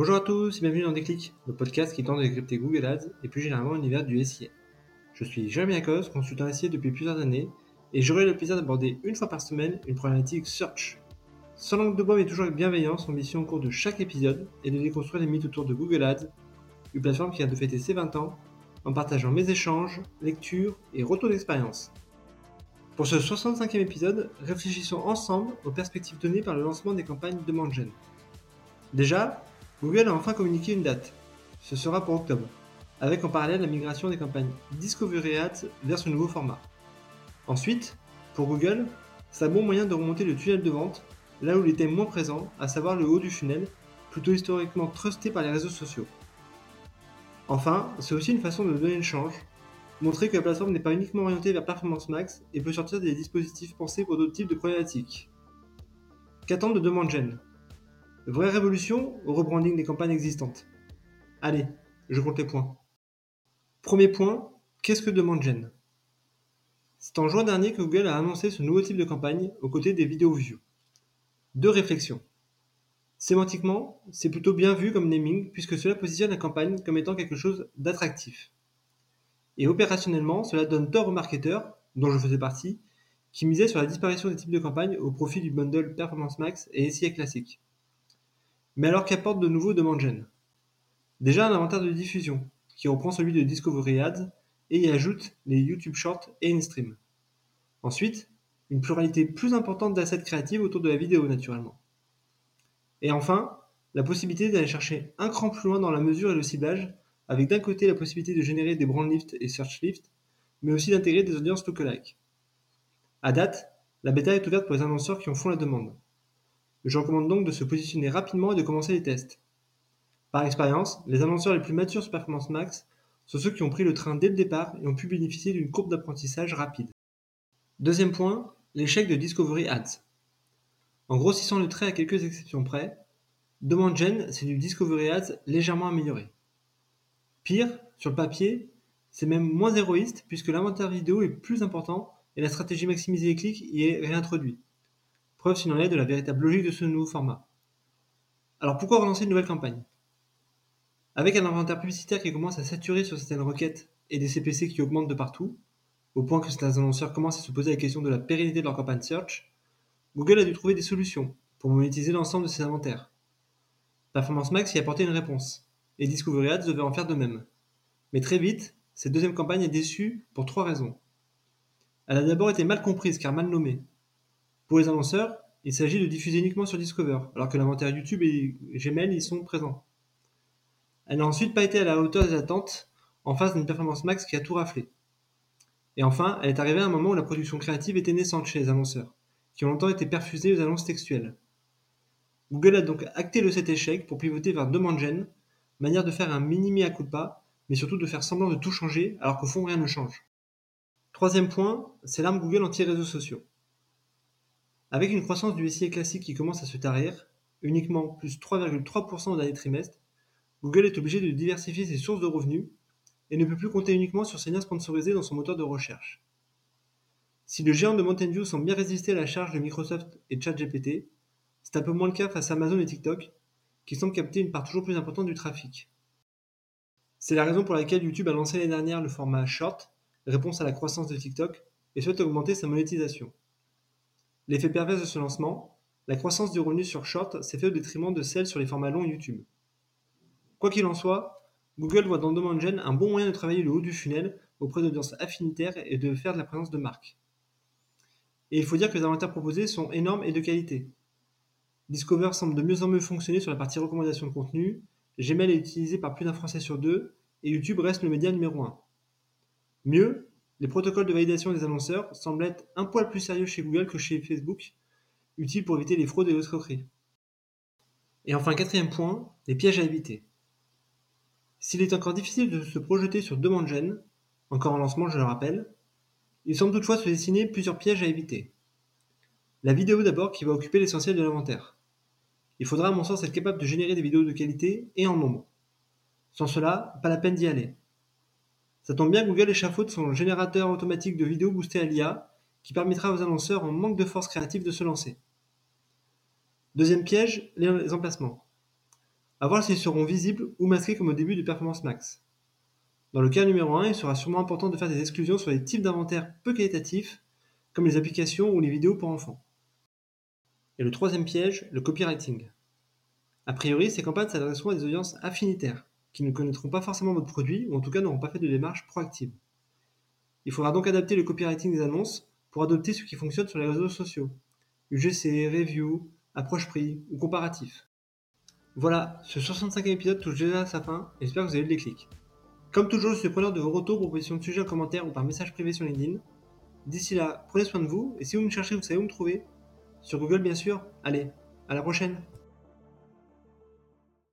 Bonjour à tous et bienvenue dans Déclic, le podcast qui tente de décrypter Google Ads et plus généralement l'univers du SIA. Je suis Jérémy Akos, consultant SIA depuis plusieurs années et j'aurai le plaisir d'aborder une fois par semaine une problématique search. Sans langue de bois mais toujours avec bienveillance, mon mission au cours de chaque épisode est de déconstruire les mythes autour de Google Ads, une plateforme qui a de fêter ses 20 ans en partageant mes échanges, lectures et retours d'expérience. Pour ce 65e épisode, réfléchissons ensemble aux perspectives données par le lancement des campagnes de Gen. Déjà, Google a enfin communiqué une date. Ce sera pour octobre, avec en parallèle la migration des campagnes Discovery Ads vers ce nouveau format. Ensuite, pour Google, c'est un bon moyen de remonter le tunnel de vente là où il était moins présent, à savoir le haut du funnel, plutôt historiquement trusté par les réseaux sociaux. Enfin, c'est aussi une façon de donner une change, montrer que la plateforme n'est pas uniquement orientée vers Performance Max et peut sortir des dispositifs pensés pour d'autres types de problématiques. Qu'attendent de demande gen Vraie révolution au rebranding des campagnes existantes Allez, je compte les points. Premier point, qu'est-ce que demande Gen? C'est en juin dernier que Google a annoncé ce nouveau type de campagne aux côtés des vidéos view. Deux réflexions. Sémantiquement, c'est plutôt bien vu comme naming puisque cela positionne la campagne comme étant quelque chose d'attractif. Et opérationnellement, cela donne tort aux marketeurs, dont je faisais partie, qui misaient sur la disparition des types de campagnes au profit du bundle Performance Max et SIA classique. Mais alors qu'apporte de nouveau DemandGen Déjà un inventaire de diffusion, qui reprend celui de Discovery Ads et y ajoute les YouTube Shorts et InStream. Ensuite, une pluralité plus importante d'assets créatifs autour de la vidéo naturellement. Et enfin, la possibilité d'aller chercher un cran plus loin dans la mesure et le ciblage, avec d'un côté la possibilité de générer des brand lift et search lift, mais aussi d'intégrer des audiences lookalike. À date, la bêta est ouverte pour les annonceurs qui en font la demande. Je recommande donc de se positionner rapidement et de commencer les tests. Par expérience, les annonceurs les plus matures sur Performance Max sont ceux qui ont pris le train dès le départ et ont pu bénéficier d'une courbe d'apprentissage rapide. Deuxième point, l'échec de Discovery Ads. En grossissant le trait à quelques exceptions près, Demand Gen, c'est du Discovery Ads légèrement amélioré. Pire, sur le papier, c'est même moins héroïste puisque l'inventaire vidéo est plus important et la stratégie maximiser les clics y est réintroduite. Preuve s'il en est de la véritable logique de ce nouveau format. Alors pourquoi relancer une nouvelle campagne? Avec un inventaire publicitaire qui commence à saturer sur certaines requêtes et des CPC qui augmentent de partout, au point que certains annonceurs commencent à se poser la question de la pérennité de leur campagne search, Google a dû trouver des solutions pour monétiser l'ensemble de ses inventaires. Performance Max y a apporté une réponse, et Discovery Ads devait en faire de même. Mais très vite, cette deuxième campagne est déçue pour trois raisons. Elle a d'abord été mal comprise car mal nommée, pour les annonceurs, il s'agit de diffuser uniquement sur Discover, alors que l'inventaire YouTube et Gmail y sont présents. Elle n'a ensuite pas été à la hauteur des attentes en face d'une performance max qui a tout raflé. Et enfin, elle est arrivée à un moment où la production créative était naissante chez les annonceurs, qui ont longtemps été perfusés aux annonces textuelles. Google a donc acté le cet échec pour pivoter vers DemandGen, manière de faire un mini à coup de pas, mais surtout de faire semblant de tout changer alors qu'au fond rien ne change. Troisième point, c'est l'arme Google anti-réseaux sociaux. Avec une croissance du SIA classique qui commence à se tarir, uniquement plus 3,3% au dernier trimestre, Google est obligé de diversifier ses sources de revenus et ne peut plus compter uniquement sur ses liens sponsorisés dans son moteur de recherche. Si le géant de Mountain View semble bien résister à la charge de Microsoft et ChatGPT, c'est un peu moins le cas face à Amazon et TikTok, qui semblent capter une part toujours plus importante du trafic. C'est la raison pour laquelle YouTube a lancé l'année dernière le format Short, réponse à la croissance de TikTok, et souhaite augmenter sa monétisation. L'effet pervers de ce lancement, la croissance du revenu sur Short s'est fait au détriment de celle sur les formats longs YouTube. Quoi qu'il en soit, Google voit dans DemandGen un bon moyen de travailler le haut du funnel auprès d'audiences affinitaires et de faire de la présence de marque. Et il faut dire que les inventaires proposés sont énormes et de qualité. Discover semble de mieux en mieux fonctionner sur la partie recommandation de contenu, Gmail est utilisé par plus d'un Français sur deux, et YouTube reste le média numéro 1. Mieux, les protocoles de validation des annonceurs semblent être un poil plus sérieux chez Google que chez Facebook, utiles pour éviter les fraudes et les escroqueries. Et enfin, quatrième point, les pièges à éviter. S'il est encore difficile de se projeter sur demande gène, encore en lancement je le rappelle, il semble toutefois se dessiner plusieurs pièges à éviter. La vidéo d'abord qui va occuper l'essentiel de l'inventaire. Il faudra à mon sens être capable de générer des vidéos de qualité et en nombre. Sans cela, pas la peine d'y aller. Ça tombe bien, Google échafaude son générateur automatique de vidéos boosté à l'IA, qui permettra aux annonceurs en manque de force créative de se lancer. Deuxième piège, les emplacements. À voir s'ils seront visibles ou masqués comme au début de Performance Max. Dans le cas numéro 1, il sera sûrement important de faire des exclusions sur les types d'inventaires peu qualitatifs, comme les applications ou les vidéos pour enfants. Et le troisième piège, le copywriting. A priori, ces campagnes s'adresseront à des audiences affinitaires, qui ne connaîtront pas forcément votre produit ou en tout cas n'auront pas fait de démarche proactive. Il faudra donc adapter le copywriting des annonces pour adopter ce qui fonctionne sur les réseaux sociaux. UGC, review, approche prix ou comparatif. Voilà, ce 65e épisode touche déjà à sa fin j'espère que vous avez eu le déclic. Comme toujours, je suis preneur de vos retours, propositions de sujets en commentaire ou par message privé sur LinkedIn. D'ici là, prenez soin de vous et si vous me cherchez, vous savez où me trouver. Sur Google bien sûr. Allez, à la prochaine